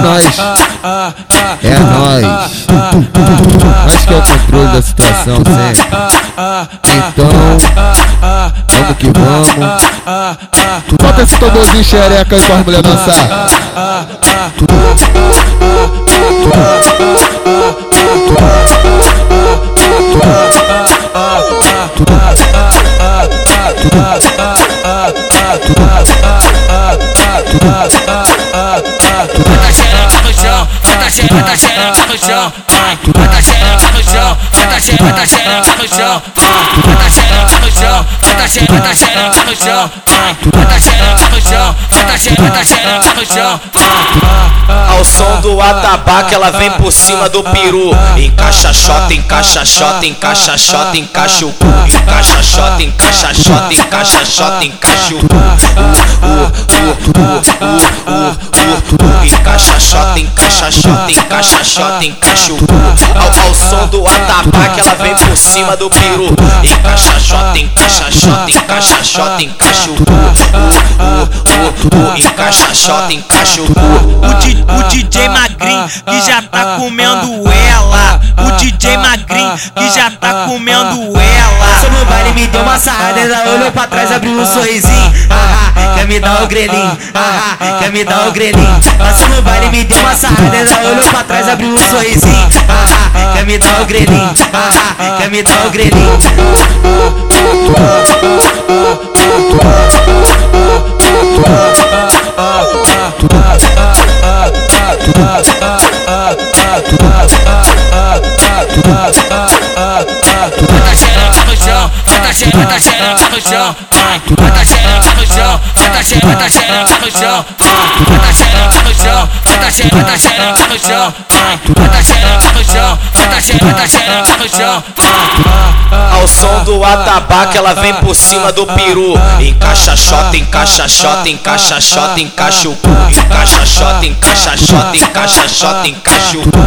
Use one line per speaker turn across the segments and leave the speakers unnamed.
nós, é nós. Nós que é o controle da situação sempre. Então, vamos que vamos. Bota esse tamborzinho xereca aí pra as mulheres dançar.
Chão, bota xereca no chão. Bota xereca no chão, bota xereca, xereca no chão. Bota xereca no chão, bota xereca, xereca no chão. Bota xereca no chão, bota xereca, xereca no chão.
Ao som do atabaque ela vem por cima do peru Encaixa xota, encaixa xota, encaixa xota, encaixa o cu Encaixa xota, encaixa xota, encaixa xota, encaixa o cu Encaixa xota, encaixa xota, encaixa xota, encaixa o ao, ao som do atabaque ela vem por cima do peru. Encaixa xota, encaixa xota, encaixa xota, encaixa o Encaixa xota, encaixa o
o DJ Magrin que já tá comendo ela. O DJ Magrin que já tá comendo ela.
Só no baile me deu uma sarrada, ela olhou pra trás, abriu um sorrisinho. Ah, ah, quer me dar o grelhinho? Ah, ah, quer me dar o grelhinho? Passou no baile me deu uma sarrada, ela olhou pra trás, abriu um sorrisinho. Ah, ah, quer me dar o grelhinho? Ah, ah, quer me dar o grelhinho?
Bota xereca, xereca no chão. Bota xereca no chão, bota xereca, xereca no chão. Bota xereca no chão, bota xereca, xereca no chão. Bota xereca no chão, bota xereca, xereca no chão.
Ao som do atabaque ela vem por cima do peru Encaixa xota, encaixa xota, encaixa xota, encaixa o cu Encaixa xota, encaixa xota, encaixa xota, encaixa o cu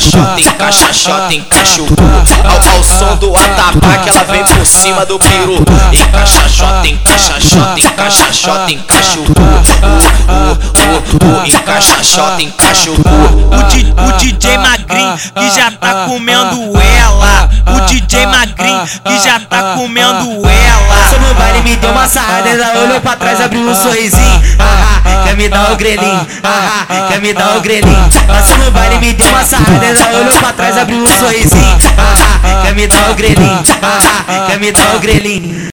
xota, encaixa o cu ao, ao som do atabaque ela vem por cima do peru Encaixa xota, encaixa xota, encaixa o cu Encaixa xota, encaixa o cu
O, DJ Magrin que já tá comendo ela. O DJ Magrin que já tá comendo ela.
Só no baile me deu uma sarrada, ela olhou pra trás, abriu um sorrisinho. Ah, ah, quer me dar o grelhinho? Ah, ah, quer me dar o grelhinho? Passou no baile me deu uma sarrada, ela olhou pra trás, abriu um sorrisinho. Ah, ah, quer me dar o grelhinho? Ah, ah, quer me dar o grelhinho?